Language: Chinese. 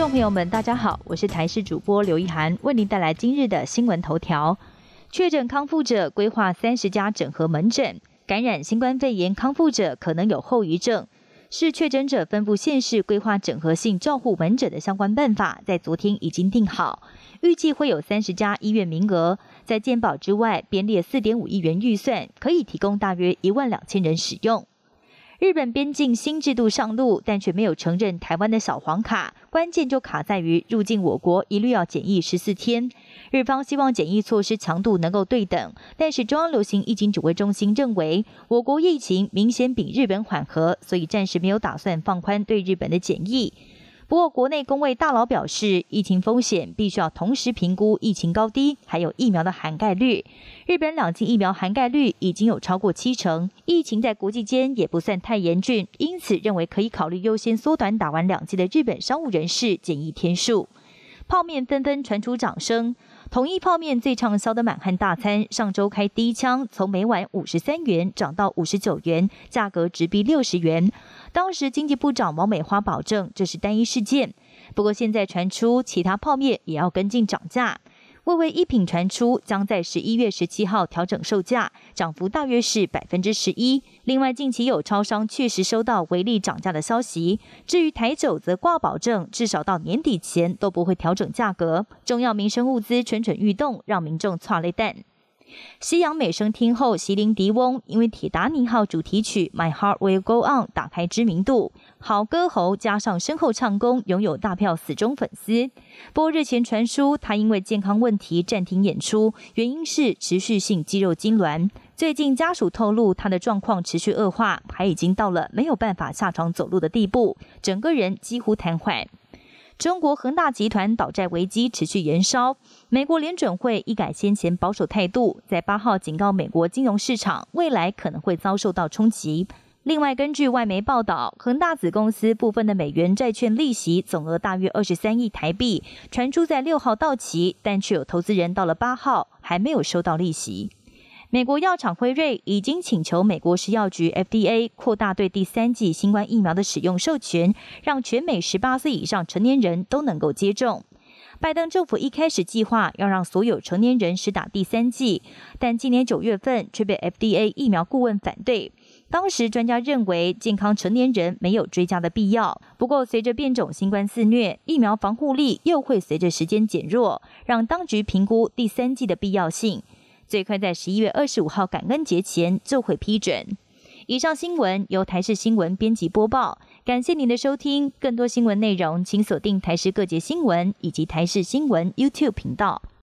众朋友们，大家好，我是台视主播刘一涵，为您带来今日的新闻头条。确诊康复者规划三十家整合门诊，感染新冠肺炎康复者可能有后遗症。是确诊者分布县市规划整合性照护门诊的相关办法，在昨天已经定好，预计会有三十家医院名额，在健保之外编列四点五亿元预算，可以提供大约一万两千人使用。日本边境新制度上路，但却没有承认台湾的小黄卡，关键就卡在于入境我国一律要检疫十四天。日方希望检疫措施强度能够对等，但是中央流行疫情指挥中心认为，我国疫情明显比日本缓和，所以暂时没有打算放宽对日本的检疫。不过，国内工位大佬表示，疫情风险必须要同时评估疫情高低，还有疫苗的涵盖率。日本两剂疫苗涵盖率已经有超过七成，疫情在国际间也不算太严峻，因此认为可以考虑优先缩短打完两剂的日本商务人士检疫天数。泡面纷纷传出掌声。统一泡面最畅销的满汉大餐，上周开第一枪，从每碗五十三元涨到五十九元，价格直逼六十元。当时经济部长王美花保证这是单一事件，不过现在传出其他泡面也要跟进涨价。味味一品传出将在十一月十七号调整售价，涨幅大约是百分之十一。另外，近期有超商确实收到维力涨价的消息。至于台酒，则挂保证，至少到年底前都不会调整价格。重要民生物资蠢蠢欲动，让民众错泪蛋。西洋美声听后，席琳迪翁因为《铁达尼号》主题曲《My Heart Will Go On》打开知名度。好歌喉加上深厚唱功，拥有大票死忠粉丝。不过日前传出他因为健康问题暂停演出，原因是持续性肌肉痉挛。最近家属透露他的状况持续恶化，还已经到了没有办法下床走路的地步，整个人几乎瘫痪。中国恒大集团倒债危机持续延烧，美国联准会一改先前保守态度，在八号警告美国金融市场未来可能会遭受到冲击。另外，根据外媒报道，恒大子公司部分的美元债券利息总额大约二十三亿台币，传出在六号到期，但却有投资人到了八号还没有收到利息。美国药厂辉瑞已经请求美国食药局 FDA 扩大对第三剂新冠疫苗的使用授权，让全美十八岁以上成年人都能够接种。拜登政府一开始计划要让所有成年人施打第三剂，但今年九月份却被 FDA 疫苗顾问反对。当时专家认为健康成年人没有追加的必要。不过随着变种新冠肆虐，疫苗防护力又会随着时间减弱，让当局评估第三剂的必要性。最快在十一月二十五号感恩节前就会批准。以上新闻由台视新闻编辑播报，感谢您的收听。更多新闻内容，请锁定台视各节新闻以及台视新闻 YouTube 频道。